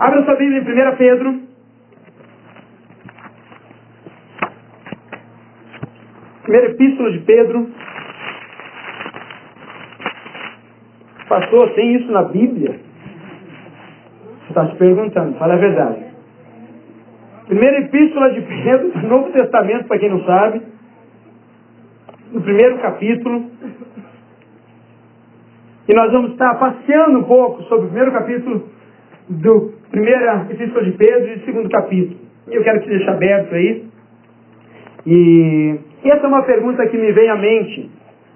Abra sua Bíblia em 1 Pedro. Primeira epístola de Pedro. Pastor, tem isso na Bíblia? Você está se perguntando, fala a verdade. Primeira epístola de Pedro, Novo Testamento, para quem não sabe. No primeiro capítulo. E nós vamos estar passeando um pouco sobre o primeiro capítulo do primeira epístola de Pedro e do segundo capítulo. E eu quero te deixar aberto aí. E essa é uma pergunta que me vem à mente.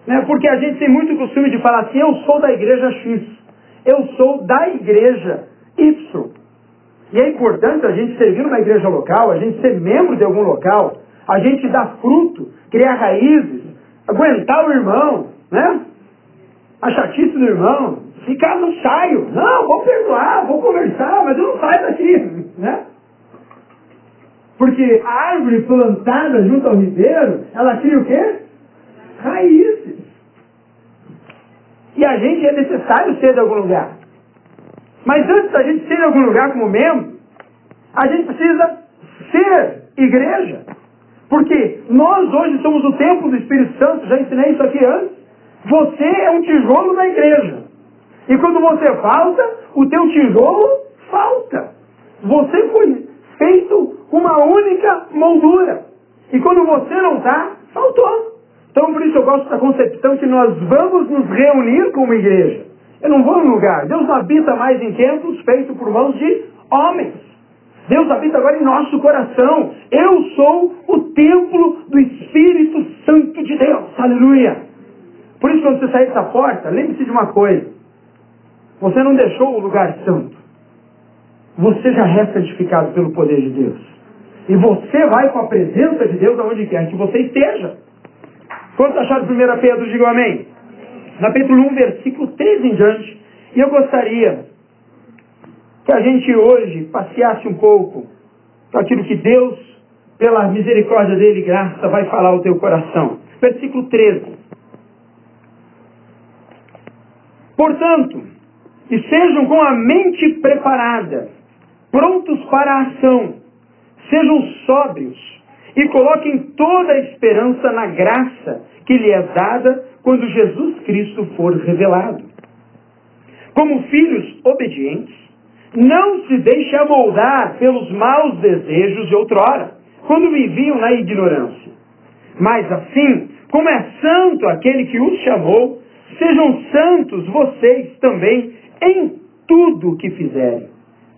Né? Porque a gente tem muito costume de falar assim, eu sou da igreja X. Eu sou da igreja Y. E é importante a gente servir numa igreja local, a gente ser membro de algum local, a gente dar fruto, criar raízes, aguentar o irmão, né? A chatice do irmão, ficar no saio. Não, vou perdoar, vou conversar, mas eu não saio daqui, né? Porque a árvore plantada junto ao ribeiro, ela cria o quê? Raízes. E a gente é necessário ser de algum lugar. Mas antes da gente ser em algum lugar como membro, a gente precisa ser igreja. Porque nós hoje somos o templo do Espírito Santo, já ensinei isso aqui antes. Você é um tijolo da igreja. E quando você falta, o teu tijolo falta. Você foi feito uma única moldura. E quando você não está, faltou. Então por isso eu gosto da concepção que nós vamos nos reunir como igreja. Eu não vou num lugar. Deus habita mais em templos feitos por mãos de homens. Deus habita agora em nosso coração. Eu sou o templo do Espírito Santo de Deus. Aleluia. Por isso, quando você sair dessa porta, lembre-se de uma coisa. Você não deixou o lugar santo. Você já é santificado pelo poder de Deus. E você vai com a presença de Deus aonde quer que você esteja. Quantos acharam 1 Pedro? Digam amém capítulo 1, versículo 13 em diante. E eu gostaria que a gente hoje passeasse um pouco com aquilo que Deus, pela misericórdia dele e graça, vai falar ao teu coração. Versículo 13. Portanto, que sejam com a mente preparada, prontos para a ação, sejam sóbrios e coloquem toda a esperança na graça que lhe é dada quando Jesus Cristo for revelado. Como filhos obedientes, não se deixe amoldar pelos maus desejos de outrora, quando viviam na ignorância. Mas assim, como é santo aquele que os chamou, sejam santos vocês também em tudo o que fizerem.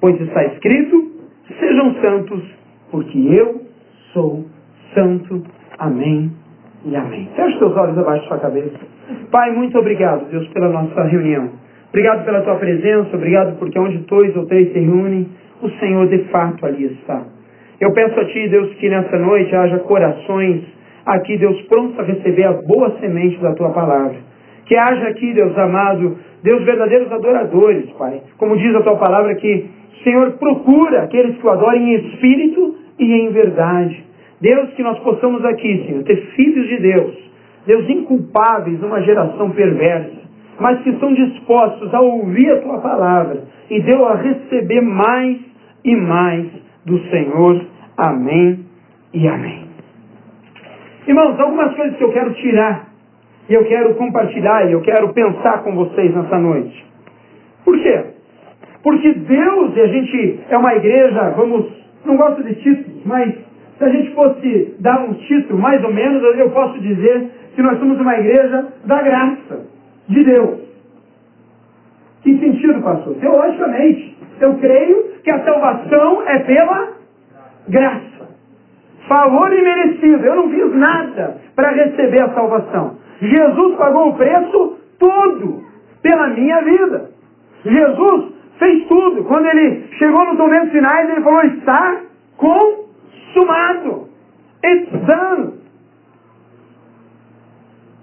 Pois está escrito, sejam santos, porque eu sou santo. Amém e amém. Feche seus olhos abaixo da sua cabeça. Pai, muito obrigado, Deus, pela nossa reunião. Obrigado pela tua presença, obrigado porque onde dois ou três se reúnem, o Senhor de fato ali está. Eu peço a Ti, Deus, que nessa noite haja corações aqui, Deus, prontos a receber a boa semente da Tua palavra. Que haja aqui, Deus amado, Deus, verdadeiros adoradores, Pai. Como diz a Tua palavra que Senhor procura aqueles que o adorem em espírito e em verdade. Deus, que nós possamos aqui, Senhor, ter filhos de Deus, Deus inculpáveis numa geração perversa, mas que estão dispostos a ouvir a tua palavra e Deus a receber mais e mais do Senhor. Amém e amém. Irmãos, algumas coisas que eu quero tirar e eu quero compartilhar e eu quero pensar com vocês nessa noite. Por quê? Porque Deus, e a gente é uma igreja, vamos, não gosto de títulos, mas se a gente fosse dar um título, mais ou menos, eu posso dizer que nós somos uma igreja da graça de Deus. Que sentido, pastor? Teologicamente, eu creio que a salvação é pela graça. Favor imerecido. Eu não fiz nada para receber a salvação. Jesus pagou o preço todo pela minha vida. Jesus fez tudo. Quando ele chegou nos momentos finais, ele falou: está consumado. Done.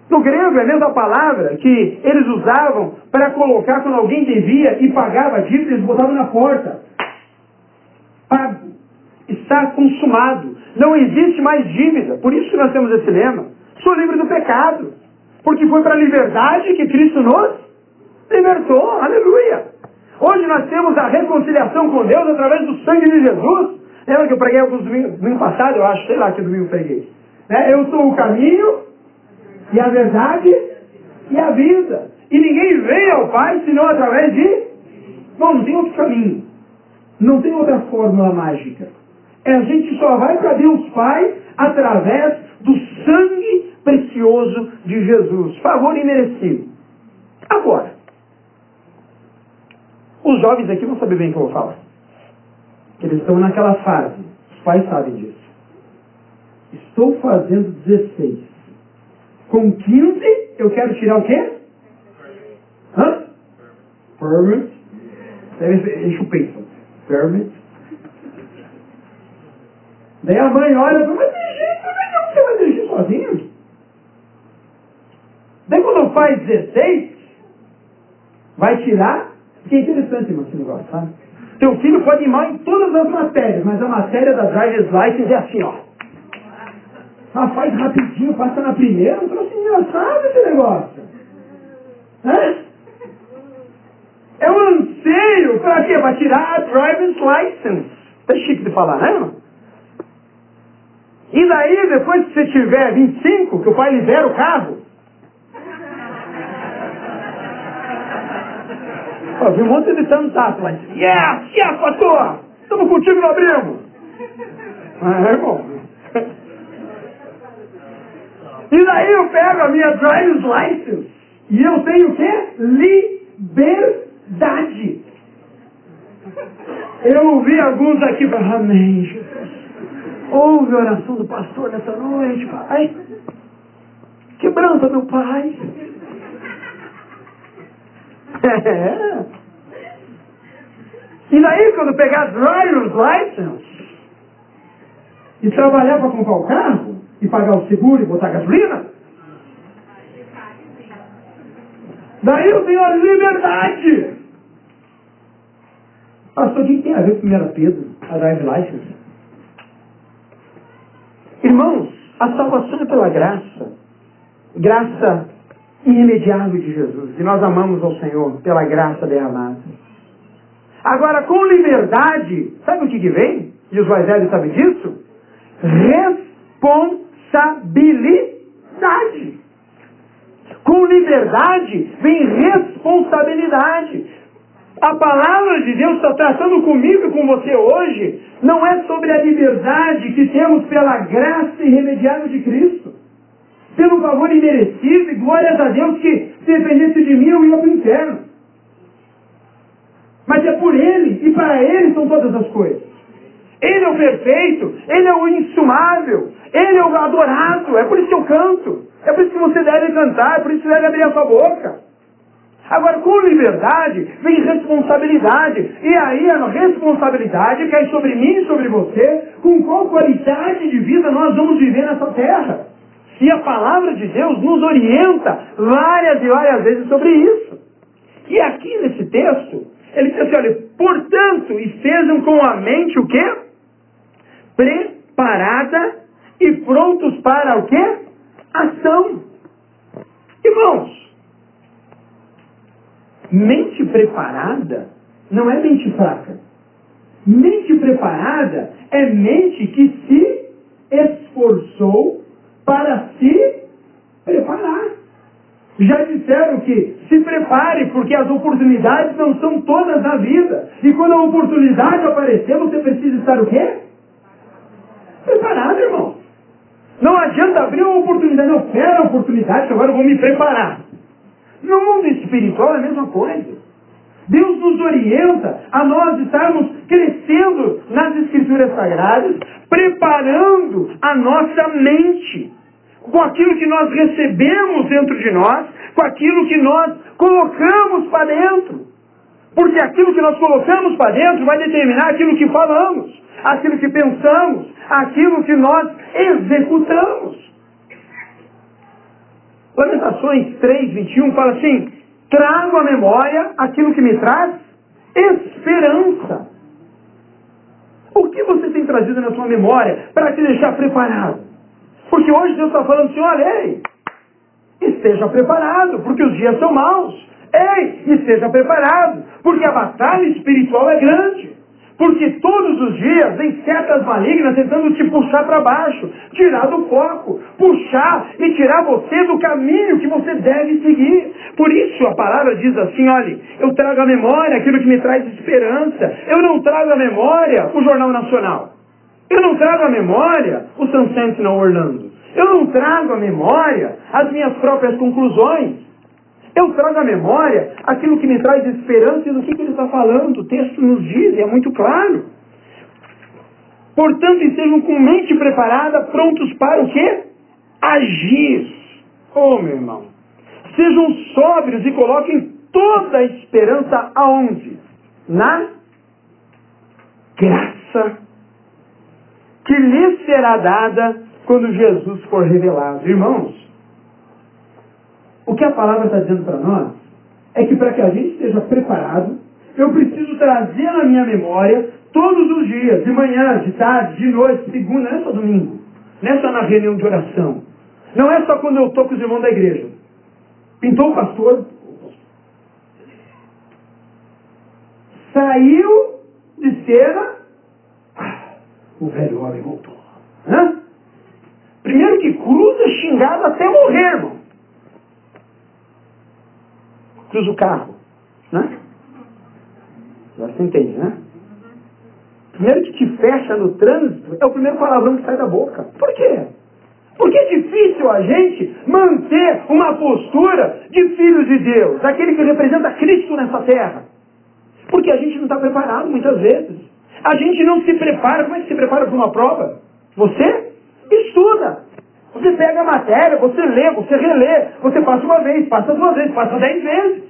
No grego é a mesma palavra que eles usavam para colocar quando alguém devia e pagava dívida, eles botavam na porta. Pago. Está consumado. Não existe mais dívida. Por isso que nós temos esse lema. Sou livre do pecado. Porque foi para a liberdade que Cristo nos libertou. Aleluia. Hoje nós temos a reconciliação com Deus através do sangue de Jesus. Lembra que eu preguei alguns domingos, domingo passado, eu acho, sei lá que domingo eu preguei. É, eu sou o caminho e a verdade e a vida. E ninguém vem ao Pai senão através de. Bom, não tem outro caminho. Não tem outra fórmula mágica. É, a gente só vai para Deus Pai através do sangue precioso de Jesus. Favor imerecido. Agora, os jovens aqui vão saber bem o que eu vou falar. Que eles estão naquela fase. Os pais sabem disso. Estou fazendo 16. Com 15, eu quero tirar o quê? Hã? Permit. Enche o peito. Permit. Daí a mãe olha e fala, mas dirigir, você vai sozinho? Daí quando faz 16, vai tirar que é interessante, irmão, esse negócio, sabe? Teu filho pode ir mal em todas as matérias, mas a matéria da driver's license é assim, ó. Ah, faz rapidinho, passa na primeira, um troço engraçado esse negócio. Hã? É um anseio para quê? Para tirar a driver's license. Tá chique de falar, né, irmão? E daí, depois que você tiver 25, que o pai libera o carro, Ó, vi um monte de tantato lá. Yes, yes, pastor! Estamos contigo no abrigo. Ah, é bom. E daí eu pego a minha driver's license e eu tenho o quê? Liberdade. Eu ouvi alguns aqui falar, amém. Ouve a oração do pastor nessa noite, pai. Quebranta, meu pai. E daí, quando pegar driver's license e trabalhar para comprar o carro e pagar o seguro e botar gasolina, daí eu tenho a liberdade. Pastor, o que tem a ver com 1 Pedro, a driver's license? Irmãos, a salvação é pela graça. Graça irremediável de Jesus. E nós amamos ao Senhor pela graça derramada. Agora, com liberdade, sabe o que, que vem? E os mais velhos sabem disso? Responsabilidade. Com liberdade vem responsabilidade. A palavra de Deus está tratando comigo e com você hoje, não é sobre a liberdade que temos pela graça irremediável de Cristo pelo favor imerecido, e glórias a Deus que se dependesse de mim eu ia para o inferno. Mas é por Ele, e para Ele são todas as coisas. Ele é o perfeito, Ele é o insumável, Ele é o adorado, é por isso que eu canto, é por isso que você deve cantar, é por isso que deve abrir a sua boca. Agora, com liberdade, vem responsabilidade. E aí a responsabilidade cai sobre mim e sobre você, com qual qualidade de vida nós vamos viver nessa terra. E a palavra de Deus nos orienta várias e várias vezes sobre isso. E aqui nesse texto, ele diz assim, olha, portanto, estejam com a mente o quê? Preparada e prontos para o quê? Ação. Irmãos, mente preparada não é mente fraca. Mente preparada é mente que se esforçou para se preparar. Já disseram que se prepare, porque as oportunidades não são todas na vida. E quando a oportunidade aparecer, você precisa estar o quê? Preparado, irmão. Não adianta abrir uma oportunidade, não quero a oportunidade, agora eu vou me preparar. No mundo espiritual é a mesma coisa. Deus nos orienta a nós estarmos crescendo nas Escrituras Sagradas, preparando a nossa mente com aquilo que nós recebemos dentro de nós, com aquilo que nós colocamos para dentro. Porque aquilo que nós colocamos para dentro vai determinar aquilo que falamos, aquilo que pensamos, aquilo que nós executamos. Lamentações 3, 21 fala assim: trago à memória aquilo que me traz esperança. O que você tem trazido na sua memória para te deixar preparado? Porque hoje Deus está falando assim, olha, ei, esteja preparado, porque os dias são maus. Ei, e seja preparado, porque a batalha espiritual é grande. Porque todos os dias vem setas malignas tentando te puxar para baixo, tirar do foco, puxar e tirar você do caminho que você deve seguir. Por isso a palavra diz assim, olha, eu trago à memória aquilo que me traz esperança. Eu não trago à memória o Jornal Nacional. Eu não trago à memória o Sun Sentinel Orlando. Eu não trago à memória as minhas próprias conclusões. Eu trago à memória aquilo que me traz esperança e do que, que ele está falando. O texto nos diz, e é muito claro. Portanto, estejam com mente preparada, prontos para o quê? Agir. Oh, meu irmão. Sejam sóbrios e coloquem toda a esperança aonde? Na graça que lhes será dada quando Jesus for revelado. Irmãos, o que a palavra está dizendo para nós é que para que a gente esteja preparado, eu preciso trazer na minha memória todos os dias, de manhã, de tarde, de noite, segunda, não é só domingo, não é só na reunião de oração, não é só quando eu estou com os irmãos da igreja. Pintou o pastor, saiu de cena, o velho homem voltou. Hã? Primeiro que cruza xingado até morrer, irmão cruza o carro. Né? Agora você entende, né? Primeiro que te fecha no trânsito é o primeiro palavrão que sai da boca. Por quê? Porque é difícil a gente manter uma postura de filhos de Deus, daquele que representa Cristo nessa terra. Porque a gente não está preparado muitas vezes. A gente não se prepara. Como é que se prepara para uma prova? Você estuda. Você pega a matéria, você lê, você relê, você passa uma vez, passa duas vezes, passa dez vezes.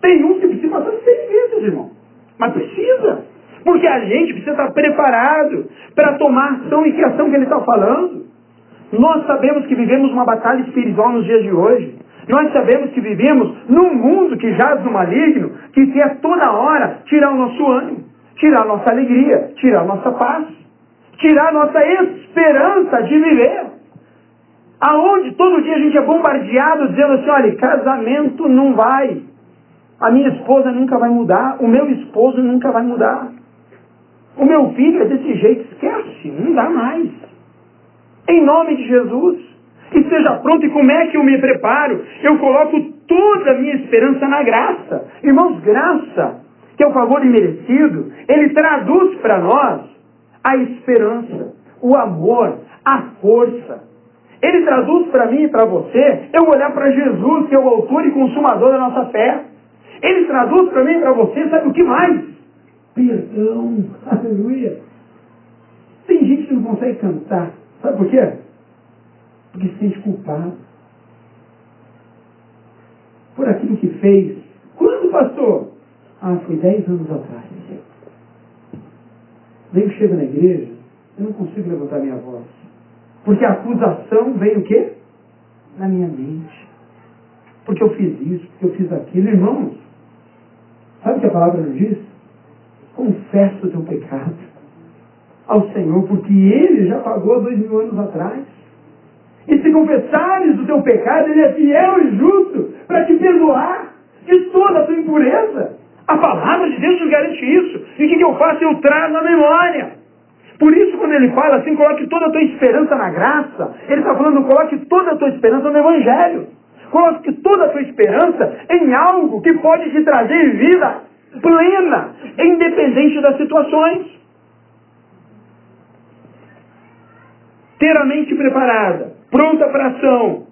Tem um que precisa passar seis vezes, irmão. Mas precisa. Porque a gente precisa estar preparado para tomar ação e que ação que ele está falando. Nós sabemos que vivemos uma batalha espiritual nos dias de hoje. Nós sabemos que vivemos num mundo que jaz no maligno, que quer toda hora tirar o nosso ânimo, tirar a nossa alegria, tirar a nossa paz, tirar a nossa esperança de viver. Aonde todo dia a gente é bombardeado dizendo assim, olha, casamento não vai. A minha esposa nunca vai mudar, o meu esposo nunca vai mudar. O meu filho é desse jeito, esquece, não dá mais. Em nome de Jesus. E seja pronto, e como é que eu me preparo? Eu coloco toda a minha esperança na graça. Irmãos, graça, que é o favor imerecido, ele traduz para nós a esperança, o amor, a força, ele traduz para mim e para você, eu olhar para Jesus, que é o autor e consumador da nossa fé. Ele traduz para mim e para você, sabe o que mais? Perdão. Aleluia. Tem gente que não consegue cantar. Sabe por quê? Porque se sente culpado. Por aquilo que fez. Quando, pastor? Ah, foi dez anos atrás. Daí eu chego na igreja, eu não consigo levantar minha voz. Porque a acusação veio o quê? Na minha mente. Porque eu fiz isso, porque eu fiz aquilo. Irmãos, sabe o que a palavra nos diz? Confessa o teu pecado ao Senhor, porque Ele já pagou dois mil anos atrás. E se confessares o teu pecado, Ele é fiel e justo para te perdoar de toda a tua impureza. A palavra de Deus nos garante isso. E o que, que eu faço? Eu trago a memória. Por isso, quando ele fala assim, coloque toda a tua esperança na graça, ele está falando, coloque toda a tua esperança no Evangelho. Coloque toda a tua esperança em algo que pode te trazer vida plena, independente das situações. Ter a mente preparada, pronta para ação.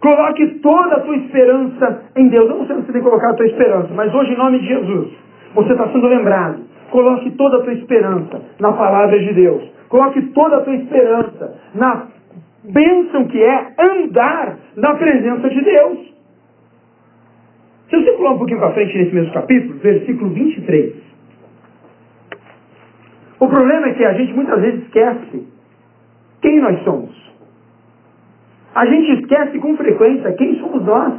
Coloque toda a tua esperança em Deus. Eu não sei se você tem que colocar a tua esperança, mas hoje, em nome de Jesus, você está sendo lembrado Coloque toda a tua esperança na palavra de Deus. Coloque toda a tua esperança na bênção que é andar na presença de Deus. Se você pular um pouquinho para frente nesse mesmo capítulo, versículo 23. O problema é que a gente muitas vezes esquece quem nós somos. A gente esquece com frequência quem somos nós.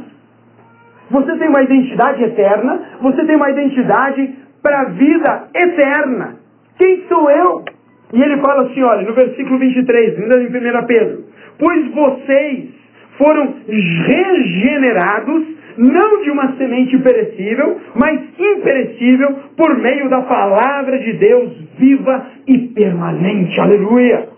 Você tem uma identidade eterna, você tem uma identidade para a vida eterna. Quem sou eu? E ele fala assim, olha, no versículo 23, ainda em 1 Pedro, pois vocês foram regenerados não de uma semente perecível, mas imperecível, por meio da palavra de Deus viva e permanente. Aleluia!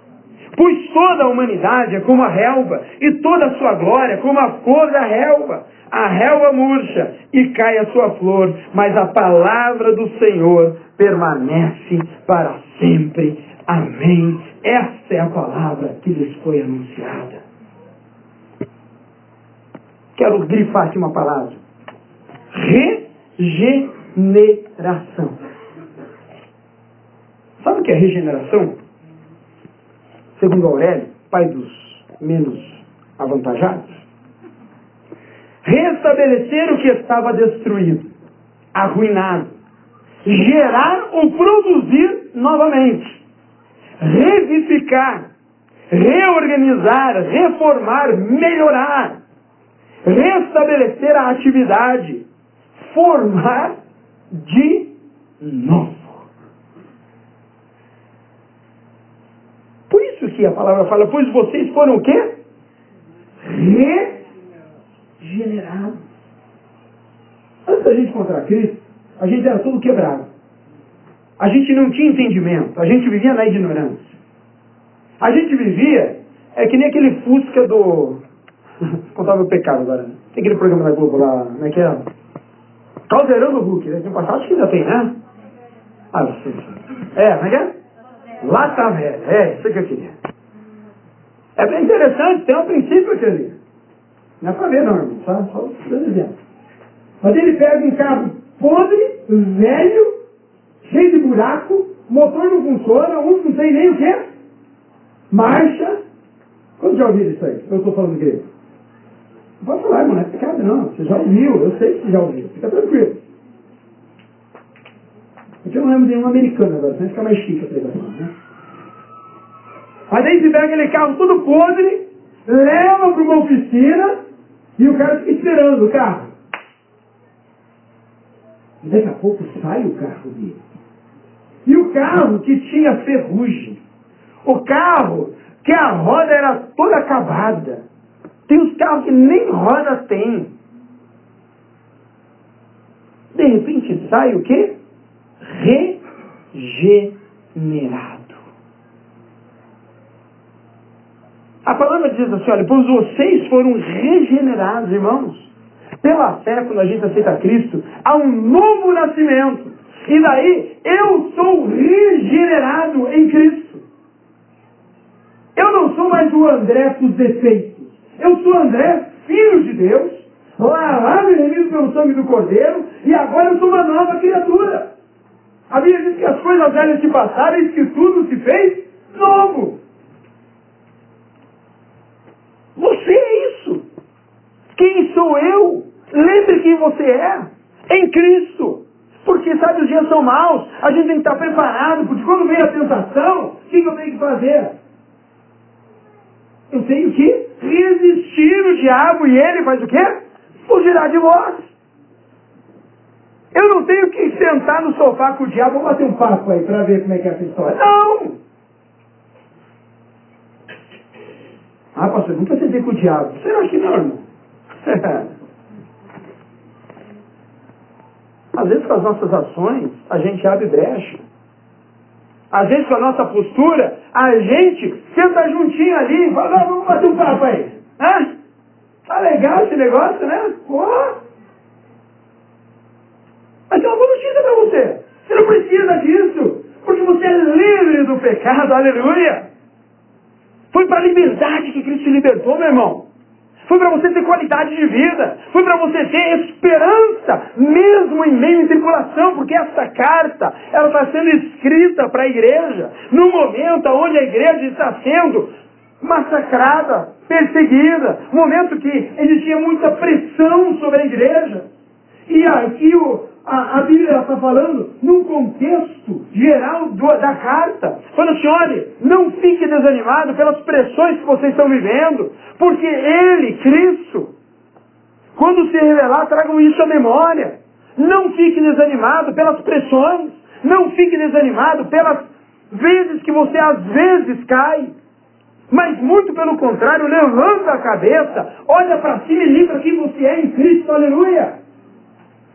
Pois toda a humanidade é como a relva, e toda a sua glória como a cor da relva. A relva murcha e cai a sua flor, mas a palavra do Senhor permanece para sempre. Amém. Essa é a palavra que lhes foi anunciada. Quero grifar aqui uma palavra. Regeneração. Sabe o que é regeneração? Segundo Aurélio, pai dos menos avantajados. Restabelecer o que estava destruído, arruinado. Gerar ou produzir novamente. Revificar. Reorganizar, reformar, melhorar restabelecer a atividade, formar de novo. Por isso que a palavra fala, pois vocês foram o quê? Regenerados. Antes da gente encontrar Cristo, a gente era tudo quebrado. A gente não tinha entendimento, a gente vivia na ignorância. A gente vivia, é que nem aquele Fusca do, Contar meu pecado agora. Tem aquele programa da Globo lá, como é que é? Caldeirão do Hulk, né? Tem passado, acho que ainda tem, né? Ah, você É, como é que é? Lá tá velho. É, isso que eu queria. É bem interessante, tem um princípio aqui ali. Não é pra ver, não, irmão. Só, só dizendo. Mas ele pega um carro podre, velho, cheio de buraco, motor não funciona, um não sei nem o que, marcha. Quando já ouviram isso aí? Eu estou falando grego. Não pode falar, irmão, não é pecado não. Você já ouviu, eu sei que você já ouviu. Fica tranquilo. Porque eu não lembro de nenhum americano agora, senão fica mais chique a pregação, né? Aí você pega aquele carro todo podre, leva para uma oficina e o cara fica esperando o carro. E daqui a pouco sai o carro dele. E o carro que tinha ferrugem. O carro que a roda era toda acabada. Tem os carros que nem roda tem. De repente sai o quê? Regenerado. A palavra diz assim, olha, pois vocês foram regenerados, irmãos. Pela fé, quando a gente aceita Cristo, há um novo nascimento. E daí, eu sou regenerado em Cristo. Eu não sou mais o André com os defeitos. Eu sou André, filho de Deus, lavado e remido pelo sangue do Cordeiro, e agora eu sou uma nova criatura. A Bíblia diz que as coisas velhas se passaram e que tudo se fez novo. Você é isso. Quem sou eu? Lembre quem você é. Em Cristo. Porque sabe, os dias são maus, a gente tem que estar preparado, porque quando vem a tentação, o que eu tenho que fazer? Eu tenho que resistir o diabo e ele faz o quê? Fugirá de vós. Eu não tenho que sentar no sofá com o diabo, vamos bater um papo aí para ver como é que é essa história. Não! Ah, pastor, nunca sentei com o diabo. Será que não, irmão? Às vezes com as nossas ações, a gente abre brecha. Às vezes com a nossa postura, a gente senta juntinho ali e fala, vamos bater um papo aí. Tá legal esse negócio, né? Porra! Mas tem uma boa notícia para você. Você não precisa disso. Porque você é livre do pecado, aleluia. Foi para a liberdade que Cristo libertou, meu irmão. Foi para você ter qualidade de vida. Foi para você ter esperança, mesmo em meio à tribulação, porque essa carta ela está sendo escrita para a igreja no momento onde a igreja está sendo massacrada, perseguida, momento que existia muita pressão sobre a igreja. E aqui o, a, a Bíblia está falando num contexto geral do, da carta. Falando olha, não fique desanimado pelas pressões que vocês estão vivendo, porque Ele, Cristo, quando se revelar, tragam isso à memória. Não fique desanimado pelas pressões, não fique desanimado pelas vezes que você às vezes cai. Mas muito pelo contrário, levanta a cabeça, olha para cima e lembra quem você é em Cristo, aleluia.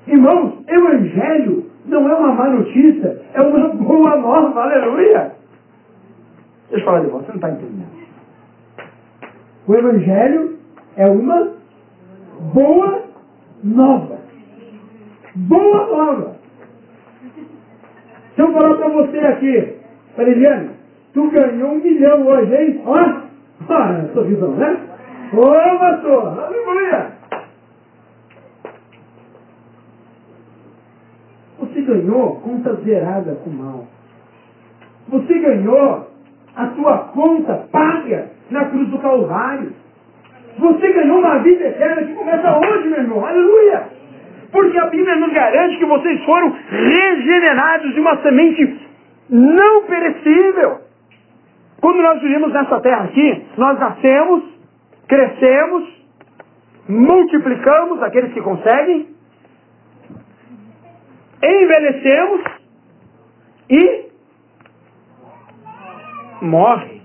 Irmãos, evangelho não é uma má notícia, é uma boa nova, aleluia. Deixa eu falar de você, você não está entendendo. O evangelho é uma boa nova. Boa nova. Se eu falar para você aqui, Eliane, tu ganhou um milhão hoje, hein? Ó, olha, sorrisão, né? Ô, pastor, aleluia! Você ganhou conta zerada com mal. Você ganhou a tua conta paga na cruz do Calvário. Você ganhou uma vida eterna que começa hoje, meu irmão. Aleluia! Porque a Bíblia nos garante que vocês foram regenerados de uma semente não perecível. Quando nós vivemos nessa terra aqui, nós nascemos, crescemos, multiplicamos aqueles que conseguem, envelhecemos e morre.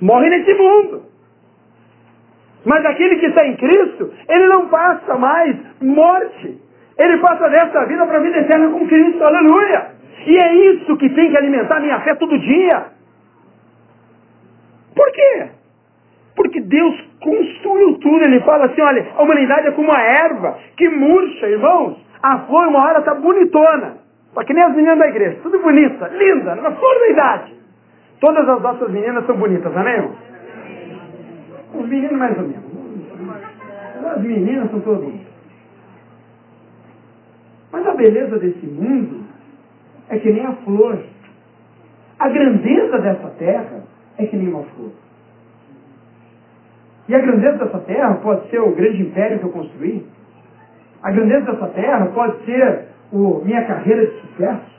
Morre nesse mundo. Mas aquele que está em Cristo, ele não passa mais morte. Ele passa desta vida para a vida eterna com Cristo. Aleluia! E é isso que tem que alimentar minha fé todo dia. Por quê? Porque Deus construiu tudo. Ele fala assim, olha, a humanidade é como a erva que murcha, irmãos. A flor uma hora está bonitona. Só que nem as meninas da igreja. Tudo bonita, linda, na flor da idade. Todas as nossas meninas são bonitas, amém, irmão? Os meninos mais ou menos. As meninas são todas bonitas. Mas a beleza desse mundo é que nem a flor. A grandeza dessa terra é que nem uma flor. E a grandeza dessa terra pode ser o grande império que eu construí. A grandeza dessa terra pode ser o, minha carreira de sucesso.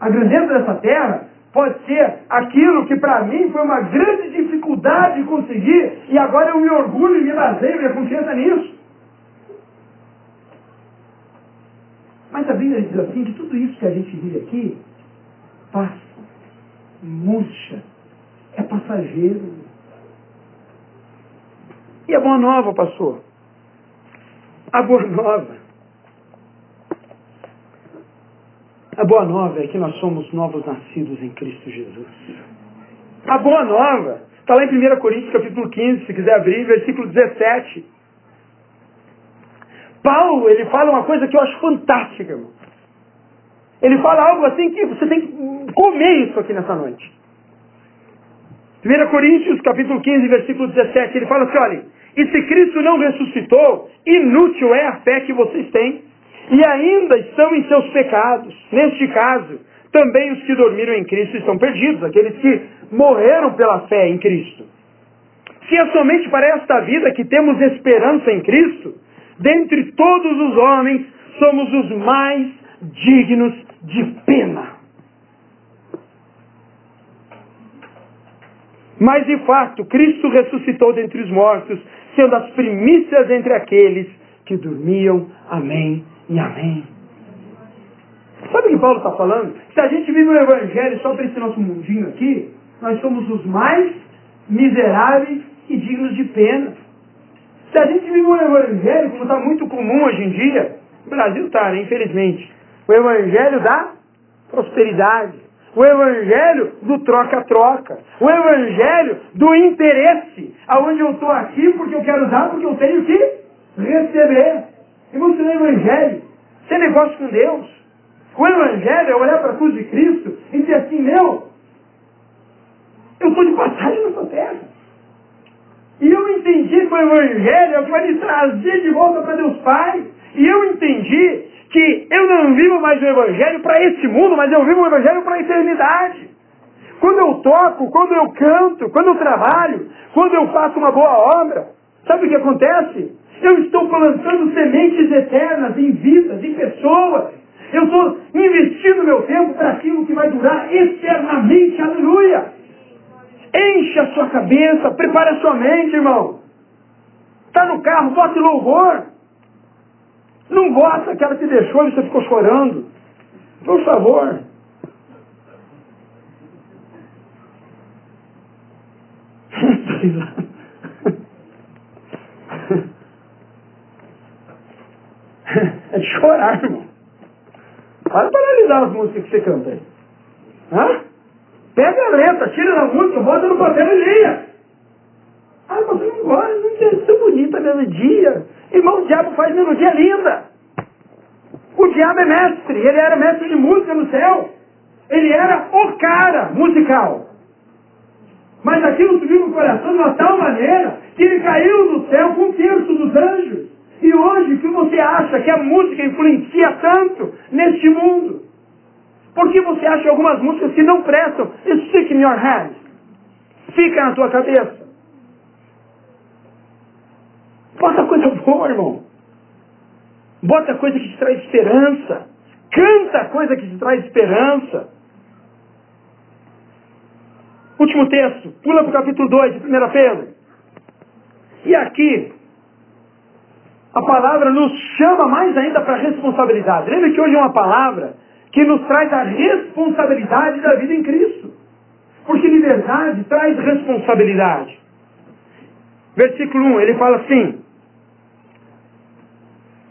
A grandeza dessa terra pode ser aquilo que para mim foi uma grande dificuldade de conseguir e agora eu me orgulho e me baseio minha confiança nisso. Mas a Bíblia diz assim que tudo isso que a gente vive aqui passa, murcha, é passageiro. E a boa nova, pastor? A boa nova. A boa nova é que nós somos novos nascidos em Cristo Jesus. A boa nova está lá em 1 Coríntios capítulo 15, se quiser abrir, versículo 17. Paulo, ele fala uma coisa que eu acho fantástica, irmão. Ele fala algo assim que você tem que comer isso aqui nessa noite. 1 Coríntios, capítulo 15, versículo 17, ele fala assim, olha, e se Cristo não ressuscitou, inútil é a fé que vocês têm, e ainda estão em seus pecados. Neste caso, também os que dormiram em Cristo estão perdidos, aqueles que morreram pela fé em Cristo. Se é somente para esta vida que temos esperança em Cristo, dentre todos os homens, somos os mais dignos de pena. Mas de fato, Cristo ressuscitou dentre os mortos, sendo as primícias entre aqueles que dormiam. Amém e amém. Sabe o que Paulo está falando? Se a gente vive o Evangelho só para esse nosso mundinho aqui, nós somos os mais miseráveis e dignos de pena. Se a gente vive o Evangelho, como está muito comum hoje em dia, o Brasil está, né, infelizmente, o Evangelho da prosperidade, o Evangelho do troca-troca, o Evangelho do interesse, aonde eu estou aqui porque eu quero dar, porque eu tenho que receber. E você no Evangelho, ser negócio com Deus. O Evangelho é olhar para a cruz de Cristo e dizer assim, meu, eu estou de passagem nessa terra. E eu entendi que o Evangelho é o que vai me trazer de volta para Deus Pai. E eu entendi que eu não vivo mais o Evangelho para esse mundo, mas eu vivo o Evangelho para a eternidade. Quando eu toco, quando eu canto, quando eu trabalho, quando eu faço uma boa obra, sabe o que acontece? Eu estou plantando sementes eternas em vidas, em pessoas. Eu estou investindo meu tempo para aquilo que vai durar eternamente. Aleluia! Enche a sua cabeça, prepare a sua mente, irmão. Está no carro, bote louvor. Não gosta que ela te deixou e você ficou chorando. Por favor. É de chorar, irmão. Para paralisar as músicas que você canta aí. Hã? Pega a letra, tira da música, bota no papel e leia. Ah, não gosta, não é tão bonita a melodia. Irmão, o diabo faz melodia linda. O diabo é mestre, ele era mestre de música no céu. Ele era o cara musical. Mas aquilo subiu no coração de uma tal maneira que ele caiu do céu com um terço dos anjos. E hoje, o que você acha que a música influencia tanto neste mundo? Por que você acha algumas músicas que não prestam? Stick in your head. Fica na tua cabeça. Bota coisa boa, irmão. Bota coisa que te traz esperança. Canta coisa que te traz esperança. Último texto. Pula para o capítulo 2 de 1 Pedro. E aqui, a palavra nos chama mais ainda para a responsabilidade. Lembra que hoje é uma palavra que nos traz a responsabilidade da vida em Cristo. Porque liberdade traz responsabilidade. Versículo 1, ele fala assim: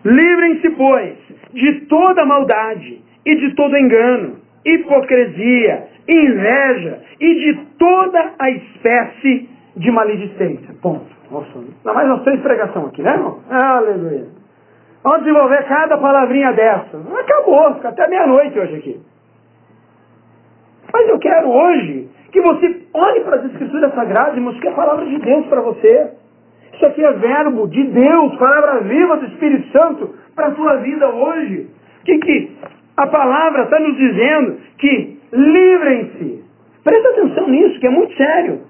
Livrem-se, pois, de toda maldade e de todo engano, hipocrisia, inveja e de toda a espécie de maledicência. Ponto. Nossa, ainda mais umas três pregações aqui, né, irmão? Aleluia. Vamos desenvolver cada palavrinha dessa. Acabou, fica até meia-noite hoje aqui. Mas eu quero hoje que você olhe para as escrituras sagradas e mostre a palavra de Deus para você. Isso aqui é verbo de Deus, palavra viva do Espírito Santo para a sua vida hoje. Que, que a palavra está nos dizendo? Que livrem-se. Presta atenção nisso, que é muito sério.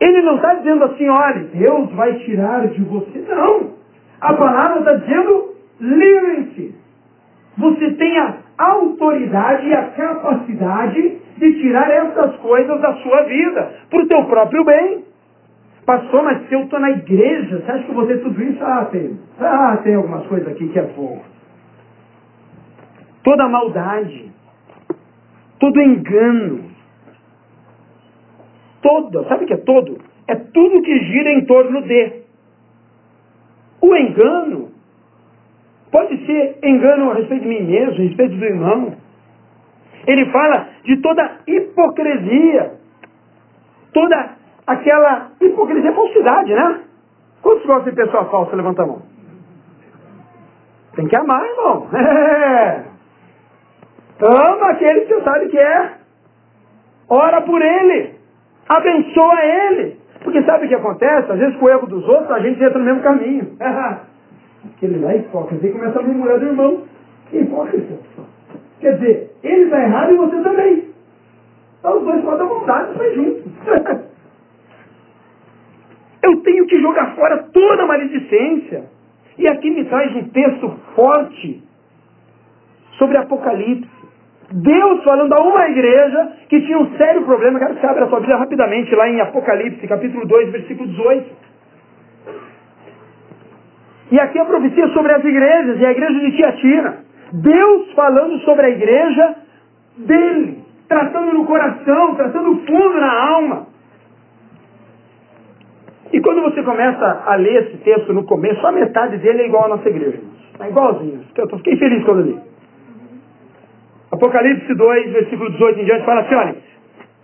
Ele não está dizendo assim, olha, Deus vai tirar de você. Não. A palavra está dizendo, livrem-se. Você tem a autoridade e a capacidade de tirar essas coisas da sua vida, para o teu próprio bem. Pastor, mas se eu estou na igreja, você acha que eu vou ter tudo isso? Ah, tem. Ah, tem algumas coisas aqui que é pouco. Toda maldade, todo engano, todo, sabe o que é todo? É tudo que gira em torno de. O engano pode ser engano a respeito de mim mesmo, a respeito do irmão. Ele fala de toda hipocrisia, toda aquela hipocrisia é falsidade, né? Quantos gostam de pessoa falsa? Levanta a mão. Tem que amar, irmão. É. Ama aquele que você sabe que é. Ora por ele. Abençoa ele. Porque sabe o que acontece? Às vezes com o erro dos outros a gente entra no mesmo caminho. Aquele lá é hipócrita. E começa a murmurar do irmão. Que hipócrita. Quer dizer, ele está errado e você também. Então os dois podem vontade de sair juntos. Eu tenho que jogar fora toda a maledicência. E aqui me traz um texto forte sobre Apocalipse. Deus falando a uma igreja que tinha um sério problema. Quero que você abra a sua Bíblia rapidamente lá em Apocalipse, capítulo 2, versículo 18. E aqui a profecia sobre as igrejas, e a igreja de Tiatira. Deus falando sobre a igreja dele, tratando no coração, tratando fundo na alma. E quando você começa a ler esse texto no começo, a metade dele é igual à nossa igreja. É igualzinho. Eu fiquei feliz quando li. Apocalipse 2, versículo 18 em diante, fala assim, olha,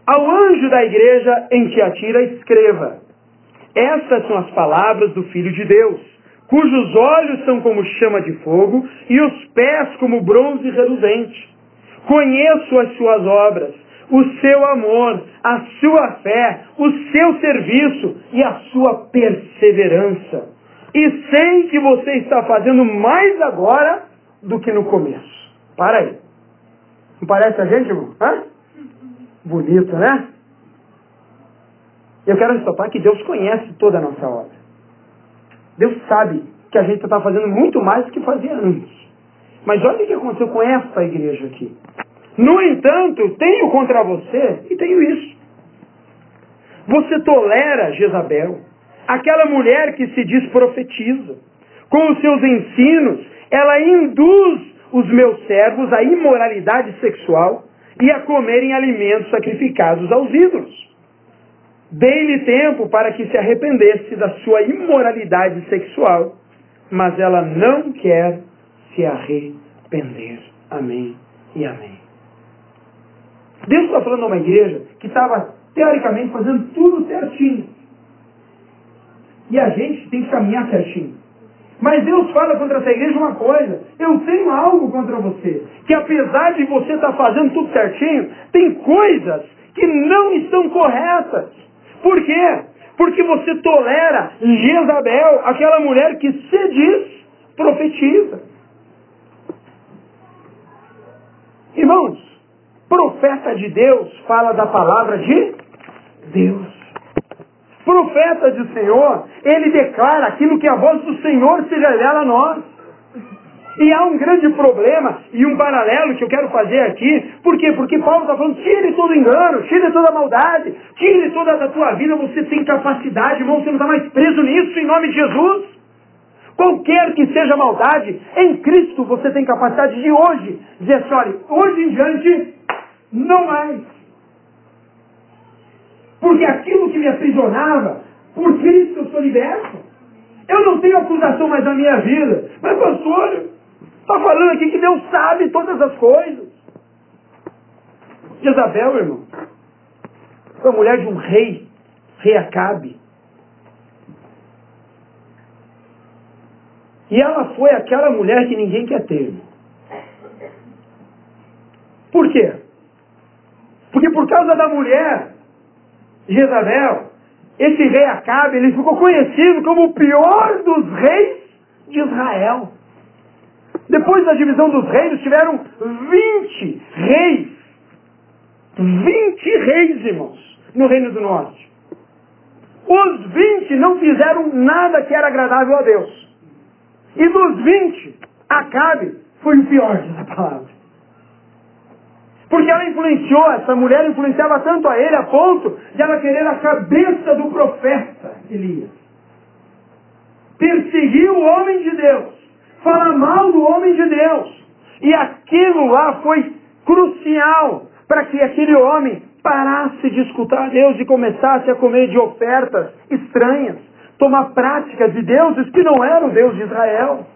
ao anjo da igreja em Tiatira escreva, estas são as palavras do Filho de Deus, cujos olhos são como chama de fogo e os pés como bronze reluzente. Conheço as suas obras, o seu amor, a sua fé, o seu serviço e a sua perseverança. E sei que você está fazendo mais agora do que no começo. Para aí. Não parece a gente, irmão? Hã? Bonito, né? Eu quero ressaltar que Deus conhece toda a nossa obra. Deus sabe que a gente está fazendo muito mais do que fazia antes. Mas olha o que aconteceu com essa igreja aqui. No entanto, tenho contra você, e tenho isso. Você tolera Jezabel, aquela mulher que se diz profetiza. Com os seus ensinos, ela induz os meus servos à imoralidade sexual e a comerem alimentos sacrificados aos ídolos. Dei-lhe tempo para que se arrependesse da sua imoralidade sexual, mas ela não quer se arrepender. Amém e amém. Deus está falando a uma igreja que estava, teoricamente, fazendo tudo certinho. E a gente tem que caminhar certinho. Mas Deus fala contra essa igreja uma coisa: eu tenho algo contra você. Que apesar de você estar fazendo tudo certinho, tem coisas que não estão corretas. Por quê? Porque você tolera Jezabel, aquela mulher que se diz profetiza. Irmãos, profeta de Deus fala da palavra de Deus profeta do Senhor, ele declara aquilo que a voz do Senhor se revela a nós. E há um grande problema e um paralelo que eu quero fazer aqui. Por quê? Porque Paulo está falando, tire todo engano, tire toda maldade, tire toda a tua vida, você tem capacidade, irmão, você não está mais preso nisso em nome de Jesus. Qualquer que seja maldade, em Cristo você tem capacidade de hoje dizer olha, hoje em diante, não mais. Porque aquilo que me aprisionava, por Cristo eu sou liberto. Eu não tenho acusação mais na minha vida. Mas, pastor, está falando aqui que Deus sabe todas as coisas. Jezabel, irmão, foi a mulher de um rei, rei Acabe. E ela foi aquela mulher que ninguém quer ter. Por quê? Porque por causa da mulher, Jezabel, esse rei Acabe, ele ficou conhecido como o pior dos reis de Israel. Depois da divisão dos reinos, tiveram 20 reis. 20 reis, irmãos, no Reino do Norte. Os 20 não fizeram nada que era agradável a Deus. E dos 20, Acabe foi o pior, diz a palavra. Porque ela influenciou, essa mulher influenciava tanto a ele a ponto de ela querer a cabeça do profeta Elias. Perseguir o homem de Deus. Falar mal do homem de Deus. E aquilo lá foi crucial para que aquele homem parasse de escutar a Deus e começasse a comer de ofertas estranhas, tomar práticas de deuses que não eram o Deus de Israel.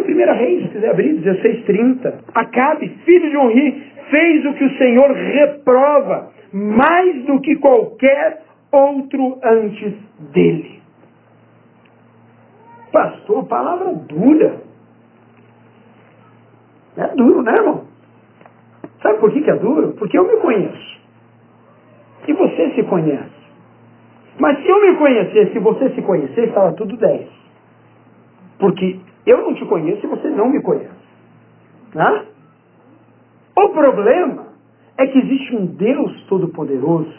Fala em 1 Reis, se quiser abrir, 16:30. Acabe, filho de Onri, fez o que o Senhor reprova, mais do que qualquer outro antes dele. Pastor, palavra dura. É duro, né, irmão? Sabe por que, que é duro? Porque eu me conheço. E você se conhece. Mas se eu me conhecesse, se você se conhecesse, estava tudo 10. Porque eu não te conheço e você não me conhece. Né? O problema é que existe um Deus Todo-Poderoso,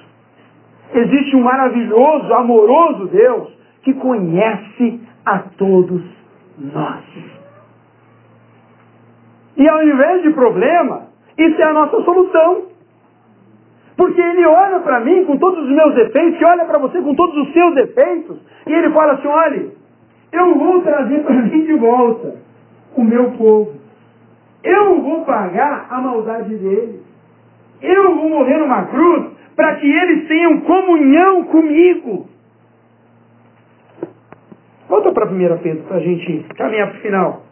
existe um maravilhoso, amoroso Deus que conhece a todos nós. E ao invés de problema, isso é a nossa solução. Porque ele olha para mim com todos os meus defeitos, e olha para você com todos os seus defeitos, e ele fala assim: olha, eu vou trazer para mim de volta o meu povo. Eu vou pagar a maldade deles. Eu vou morrer numa cruz para que eles tenham comunhão comigo. Volta para a 1 Pedro para a gente caminhar para o final.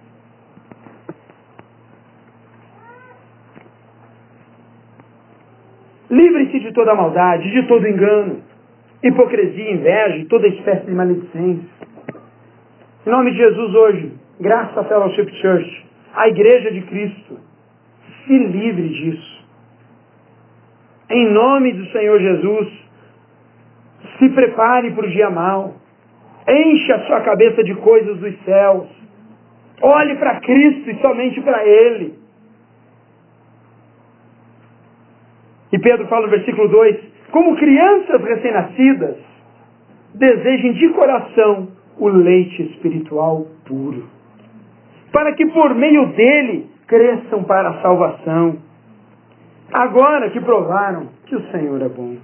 Livre-se de toda maldade, de todo engano, hipocrisia, inveja, toda espécie de maledicência. Em nome de Jesus hoje, graça Fellowship Church, a igreja de Cristo, se livre disso. Em nome do Senhor Jesus, se prepare para o dia mal. Encha a sua cabeça de coisas dos céus. Olhe para Cristo e somente para Ele. E Pedro fala no versículo 2: Como crianças recém-nascidas, desejem de coração o leite espiritual puro, para que por meio dele cresçam para a salvação. Agora que provaram que o Senhor é bom.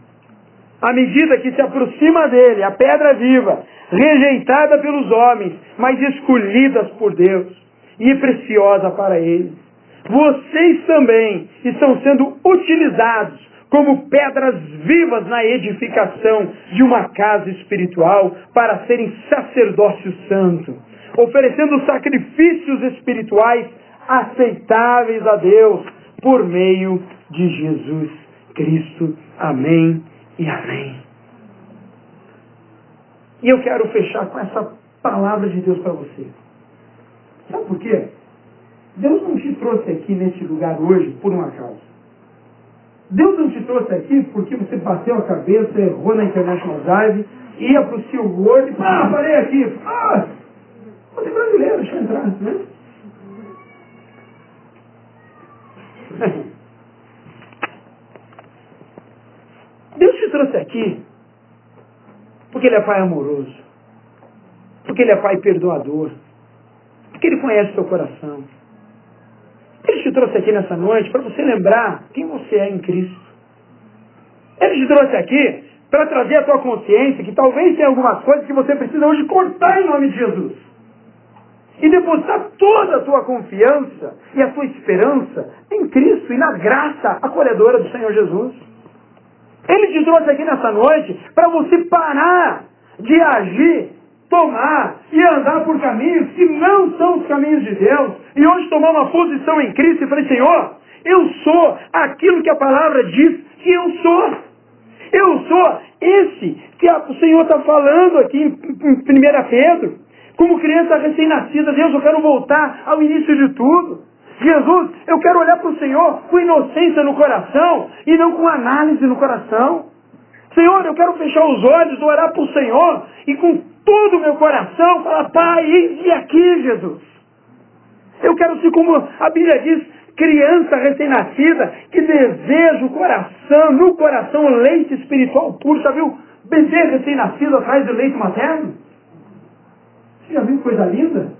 À medida que se aproxima dele, a pedra viva, rejeitada pelos homens, mas escolhidas por Deus e preciosa para eles. Vocês também estão sendo utilizados como pedras vivas na edificação de uma casa espiritual para serem sacerdócio santo, oferecendo sacrifícios espirituais aceitáveis a Deus por meio de Jesus Cristo. Amém e amém. E eu quero fechar com essa palavra de Deus para você. Sabe por quê? Deus não te trouxe aqui nesse lugar hoje por um acaso. Deus não te trouxe aqui porque você bateu a cabeça, errou na International Drive, ia para o seu Word e ah, parei aqui. Ah, você é brasileiro, deixa eu entrar, né? Deus te trouxe aqui porque Ele é Pai amoroso, porque Ele é Pai perdoador, porque Ele conhece o seu coração. Ele te trouxe aqui nessa noite para você lembrar quem você é em Cristo. Ele te trouxe aqui para trazer a tua consciência que talvez tenha algumas coisas que você precisa hoje cortar em nome de Jesus. E depositar toda a tua confiança e a tua esperança em Cristo e na graça acolhedora do Senhor Jesus. Ele te trouxe aqui nessa noite para você parar de agir tomar e andar por caminhos que não são os caminhos de Deus, e hoje tomar uma posição em Cristo e falei, Senhor, eu sou aquilo que a palavra diz que eu sou. Eu sou esse que o Senhor está falando aqui em 1 Pedro. Como criança recém-nascida, Deus, eu quero voltar ao início de tudo. Jesus, eu quero olhar para o Senhor com inocência no coração e não com análise no coração. Senhor, eu quero fechar os olhos, orar para o Senhor e com todo o meu coração falar, Pai, e aqui, Jesus. Eu quero ser como a Bíblia diz, criança recém-nascida que deseja o coração, no coração, leite espiritual puro. Já viu bebê recém-nascido atrás do leite materno? Você já viu coisa linda?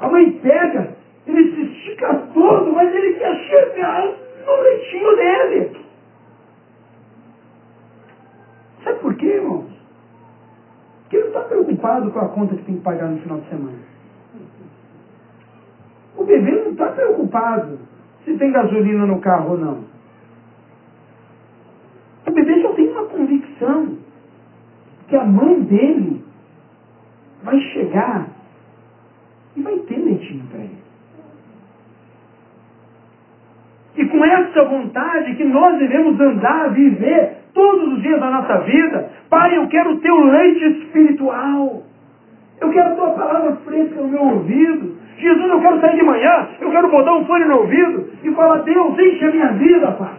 A mãe pega, ele se estica todo, mas ele quer chegar no leitinho dele. Sabe por quê, irmãos? Ele não está preocupado com a conta que tem que pagar no final de semana. O bebê não está preocupado se tem gasolina no carro ou não. O bebê só tem uma convicção que a mãe dele vai chegar e vai ter leitinho para ele. E com essa vontade que nós devemos andar, viver todos os dias da nossa vida, Pai, eu quero o teu leite espiritual. Eu quero a tua palavra fresca no meu ouvido. Jesus, eu quero sair de manhã, eu quero botar um fone no ouvido e falar, Deus, enche a minha vida, Pai.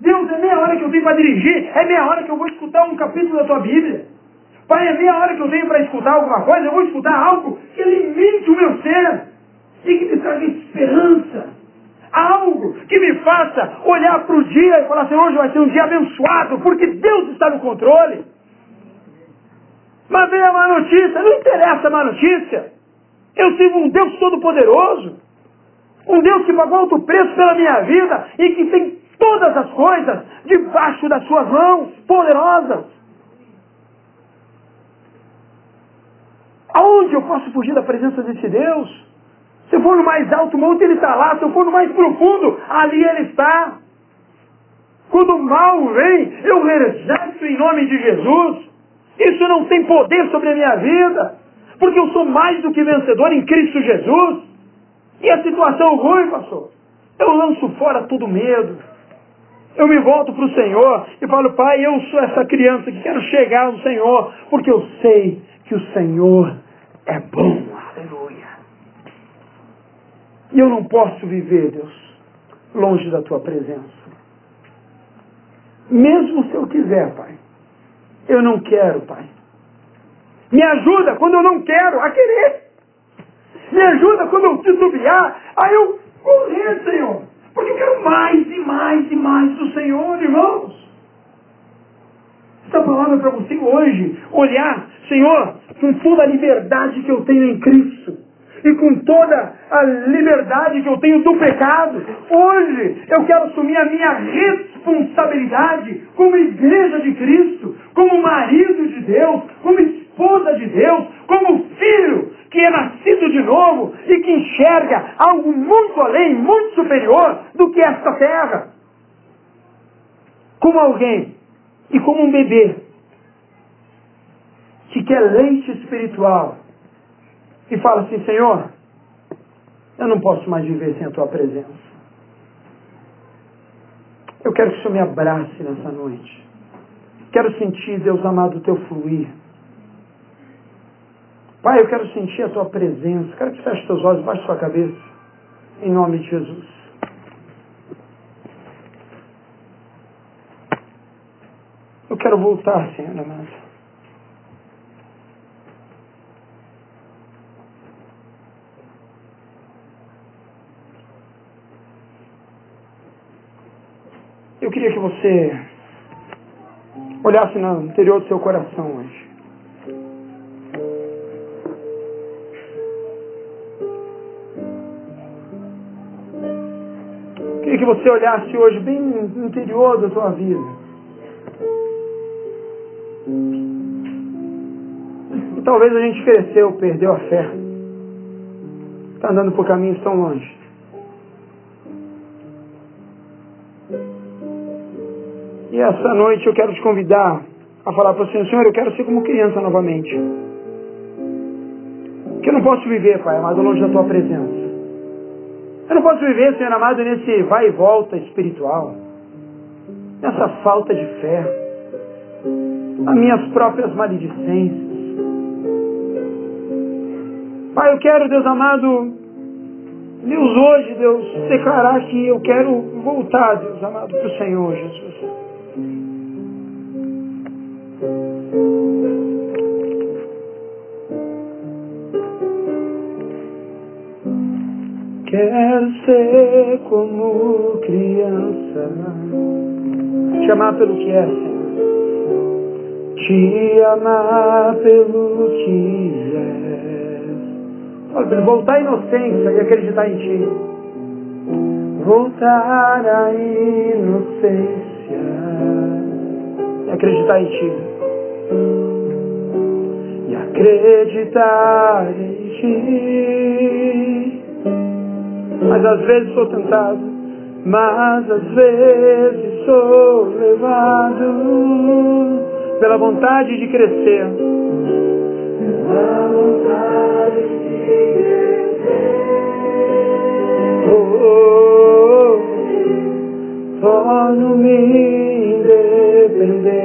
Deus, é meia hora que eu tenho para dirigir, é meia hora que eu vou escutar um capítulo da tua Bíblia. Pai, é meia hora que eu tenho para escutar alguma coisa, eu vou escutar algo que alimente o meu ser e que me traga esperança. Algo que me faça olhar para o dia e falar assim, hoje vai ser um dia abençoado, porque Deus está no controle. Mas vem a má notícia, não interessa a má notícia. Eu sirvo um Deus todo-poderoso. Um Deus que pagou alto preço pela minha vida e que tem todas as coisas debaixo das suas mãos poderosas. Aonde eu posso fugir da presença desse Deus? Se eu for no mais alto monte, ele está lá. Se eu for no mais profundo, ali ele está. Quando o mal vem, eu rejeito em nome de Jesus. Isso não tem poder sobre a minha vida. Porque eu sou mais do que vencedor em Cristo Jesus. E a situação ruim, pastor? Eu lanço fora todo medo. Eu me volto para o Senhor e falo, Pai, eu sou essa criança que quero chegar ao Senhor, porque eu sei que o Senhor é bom. E eu não posso viver, Deus, longe da tua presença. Mesmo se eu quiser, Pai. Eu não quero, Pai. Me ajuda quando eu não quero a querer. Me ajuda quando eu titubear a eu correr, Senhor. Porque eu quero mais e mais e mais do Senhor, irmãos. Essa palavra é para você hoje. Olhar, Senhor, com toda a liberdade que eu tenho em Cristo e com toda a liberdade que eu tenho do pecado, hoje eu quero assumir a minha responsabilidade como igreja de Cristo, como marido de Deus, como esposa de Deus, como filho que é nascido de novo e que enxerga algo muito além, muito superior do que esta terra. Como alguém e como um bebê que quer leite espiritual e fala assim, Senhor, eu não posso mais viver sem a tua presença. Eu quero que o Senhor me abrace nessa noite. Quero sentir, Deus amado, o teu fluir. Pai, eu quero sentir a tua presença. Quero que feche teus olhos, baixe sua cabeça. Em nome de Jesus. Eu quero voltar, Senhor amado. Eu queria que você olhasse no interior do seu coração hoje. Eu queria que você olhasse hoje bem no interior da sua vida. E talvez a gente cresceu, perdeu a fé. Está andando por caminhos tão longe. E essa noite eu quero te convidar a falar para o Senhor, Senhor, eu quero ser como criança novamente. Que eu não posso viver, Pai amado, longe da Tua presença. Eu não posso viver, Senhor amado, nesse vai e volta espiritual. Nessa falta de fé. Nas minhas próprias maledicências. Pai, eu quero, Deus amado, Deus hoje, Deus, declarar que eu quero voltar, Deus amado, para o Senhor, Jesus. Quero ser como criança, te amar pelo que é. Te amar pelo que é. Olha, voltar à inocência e acreditar em Ti. Voltar à inocência e acreditar em Ti. E acreditar em Ti. Mas às vezes sou tentado, mas às vezes sou levado pela vontade de crescer. Pela vontade de crescer. Oh, oh, oh. torno-me independente.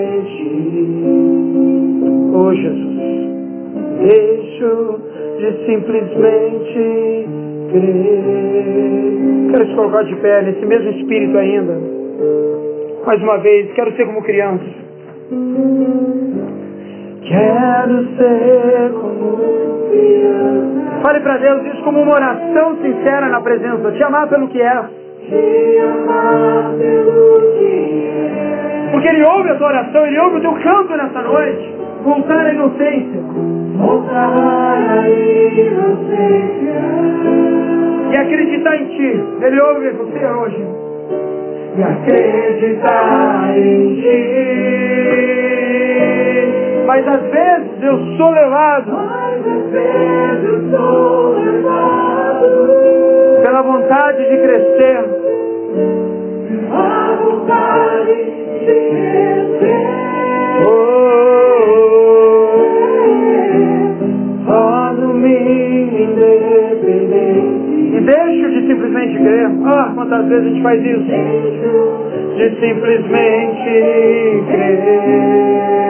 Oh Jesus, deixo de simplesmente crer. Quero te colocar de pé nesse mesmo espírito ainda. Mais uma vez, quero ser como criança. Quero ser como criança. Fale para Deus isso como uma oração sincera na presença. Te amar pelo que é. Te amar pelo que é. Porque Ele ouve a tua oração, Ele ouve o teu canto nessa noite. Voltar à inocência. Voltar à inocência. E acreditar em Ti. Ele ouve você hoje. E acreditar em Ti. Mas às vezes eu sou levado. Mas às vezes eu sou levado. Pela vontade de crescer. Pela vontade de crescer. E deixo de simplesmente crer. Ah, quantas vezes a gente faz isso? De simplesmente crer.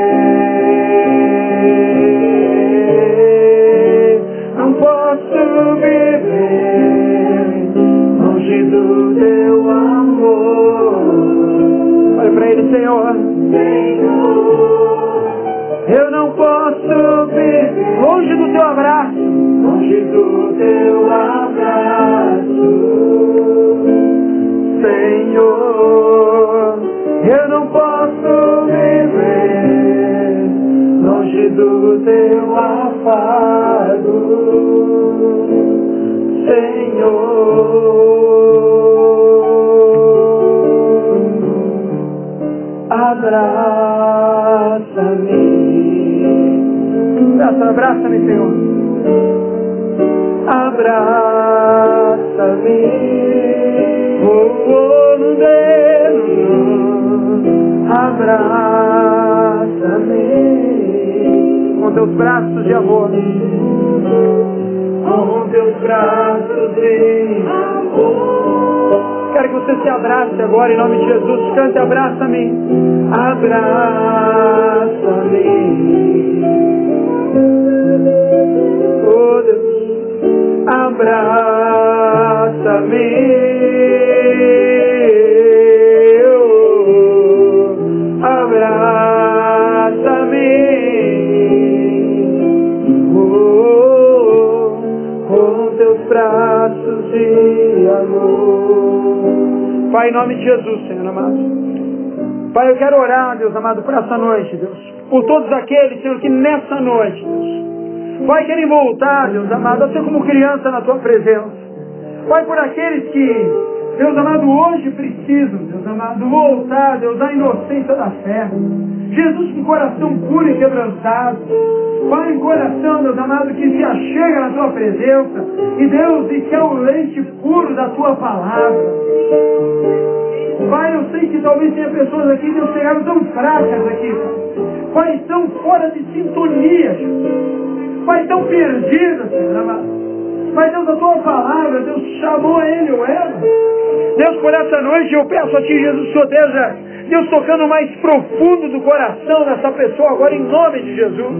Teu afago. Senhor, abraça-me. Abraça-me, Senhor. abraça-me, com teus braços de amor, com teus braços de amor. Quero que você se abrace agora em nome de Jesus. Cante, abraça-me. Abraça-me. Oh Deus, abraça-me. Pai, em nome de Jesus, Senhor amado. Pai, eu quero orar, Deus amado, por essa noite, Deus. Por todos aqueles, Senhor, que nessa noite, Deus, Pai, querem voltar, Deus amado, a ser como criança na tua presença. Pai, por aqueles que, Deus amado, hoje precisam, Deus amado, voltar, Deus, à inocência da fé. Jesus com coração puro e quebrantado. Pai, coração, Deus amado, que se achega na tua presença. E Deus, e que é o leite puro da tua palavra. Pai, eu sei que talvez tenha pessoas aqui que chegaram tão fracas aqui. Pai, tão fora de sintonia, Jesus. Pai, tão perdida, Senhor amado. Mas Deus, a tua palavra, Deus chamou ele ou ela. Deus, por essa noite eu peço a Ti, Jesus, Senhor, esteja, Deus, tocando mais profundo do coração dessa pessoa agora, em nome de Jesus.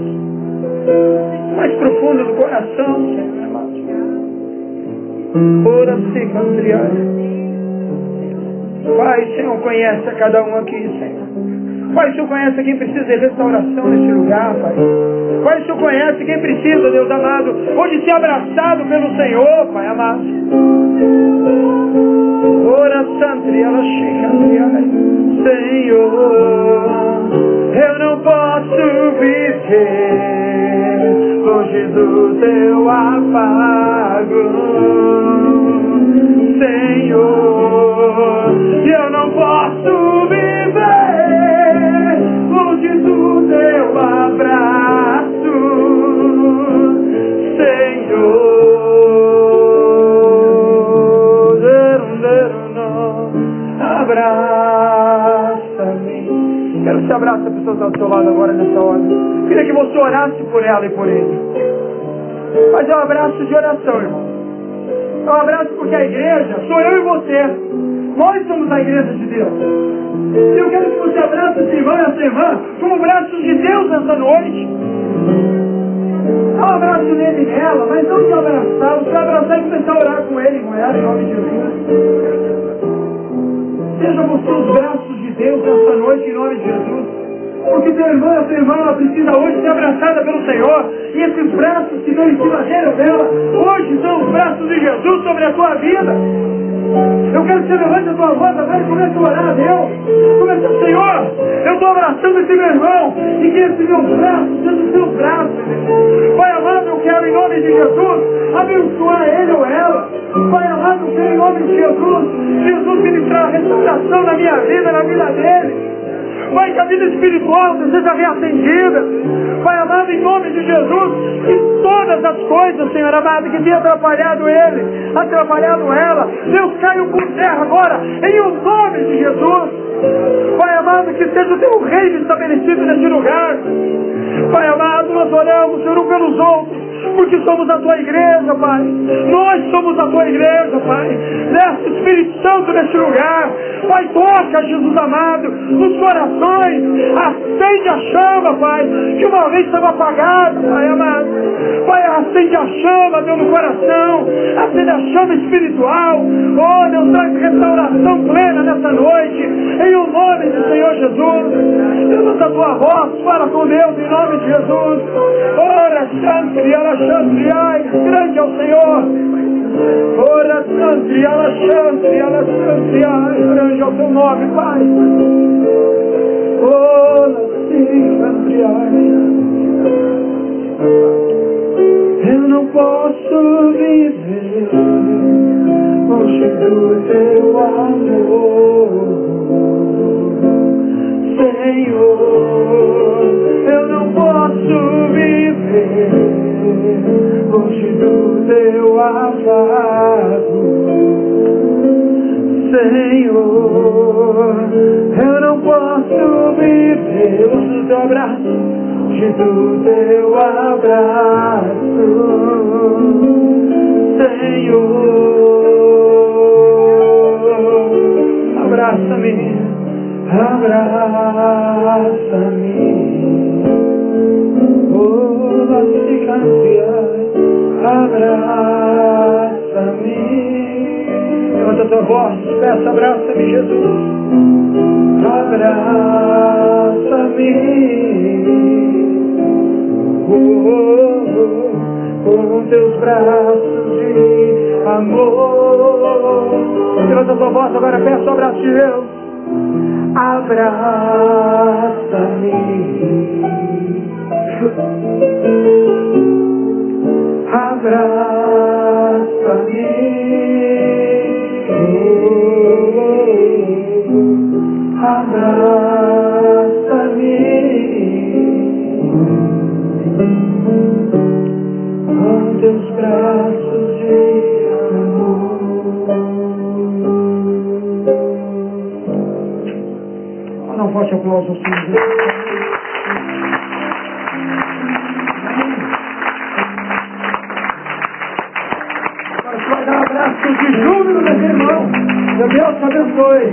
Mais profundo do coração, Senhor. Ora, se Pai, Senhor, conhece a cada um aqui, Senhor. Pai, Senhor conhece quem precisa de restauração nesse lugar, Pai. Pai, Senhor conhece quem precisa, Deus amado, hoje ser abraçado pelo Senhor, Pai amado. Ora, Santri, ela chega, Senhor, eu não posso viver longe do teu afago. Senhor, você abrace a pessoa que está ao seu lado agora nessa hora. Queria que você orasse por ela e por ele. Mas é um abraço de oração, irmão. É um abraço porque a igreja sou eu e você. Nós somos a igreja de Deus. E eu quero que você abrace esse irmão e essa irmã como braços de Deus nessa noite. Dá um abraço nele e nela, mas não de abraçar. Você abraçar e começar a orar com ele, com ela, em nome de Jesus. Seja você os braços de Deus nessa noite, em nome de Jesus. Porque teu irmão, essa irmã, ela precisa hoje ser abraçada pelo Senhor. E esses braços que estão em cima dela, hoje são os braços de Jesus sobre a tua vida. Eu quero que você levante a tua voz agora e comece a orar a Deus. Comece a Senhor, eu estou abraçando esse meu irmão e que esse meu braço seja o seu braço. Pai amado, eu quero em nome de Jesus abençoar ele ou ela. Pai amado, eu quero em nome de Jesus, Jesus ministrar a restauração na minha vida, na vida dele. Pai, que a vida espiritual seja reatendida. Pai amado, em nome de Jesus, que todas as coisas, Senhor amado, que tenha atrapalhado ele, atrapalhado ela, Deus caiu por terra agora, em o nome de Jesus. Pai amado, que seja o teu reino estabelecido nesse lugar. Pai amado, nós oramos, Senhor, um pelos outros porque somos a tua igreja, Pai. Nós somos a tua igreja, Pai. Desce Espírito Santo neste lugar. Pai, toca, Jesus amado, nos corações. Acende a chama, Pai, que uma vez estava apagado, Pai amado. Pai, acende a chama, Deus, no coração. Acende a chama espiritual. Oh, Deus, traz restauração plena nessa noite. Em o nome do Senhor Jesus. Deus, a tua voz, fala com Deus em nome de Jesus. Ora, Santo, e ela Alexandriai, grande é o Senhor. Ora Santri, Alexandre, Alexandriai, grande é o teu nome, Pai. Ora Alexandriai. Eu não posso viver longe do teu amor, Senhor. Eu não posso longe do teu abraço, Senhor. Eu não posso viver longe do teu abraço, longe do teu abraço, Senhor. Abraça-me, abraça-me. Oh, se abraça-me. Levanta tua voz, peça, abraça-me, Jesus. Abraça-me. Oh, oh, oh, com teus braços de amor. Levanta tua voz, agora peça o abraço de Deus. Abraça-me. Abraça-me. Abraça-me com teus braços de amor. Um forte aplauso ao. Abraço de júbilo nesse irmão. Que Deus te abençoe.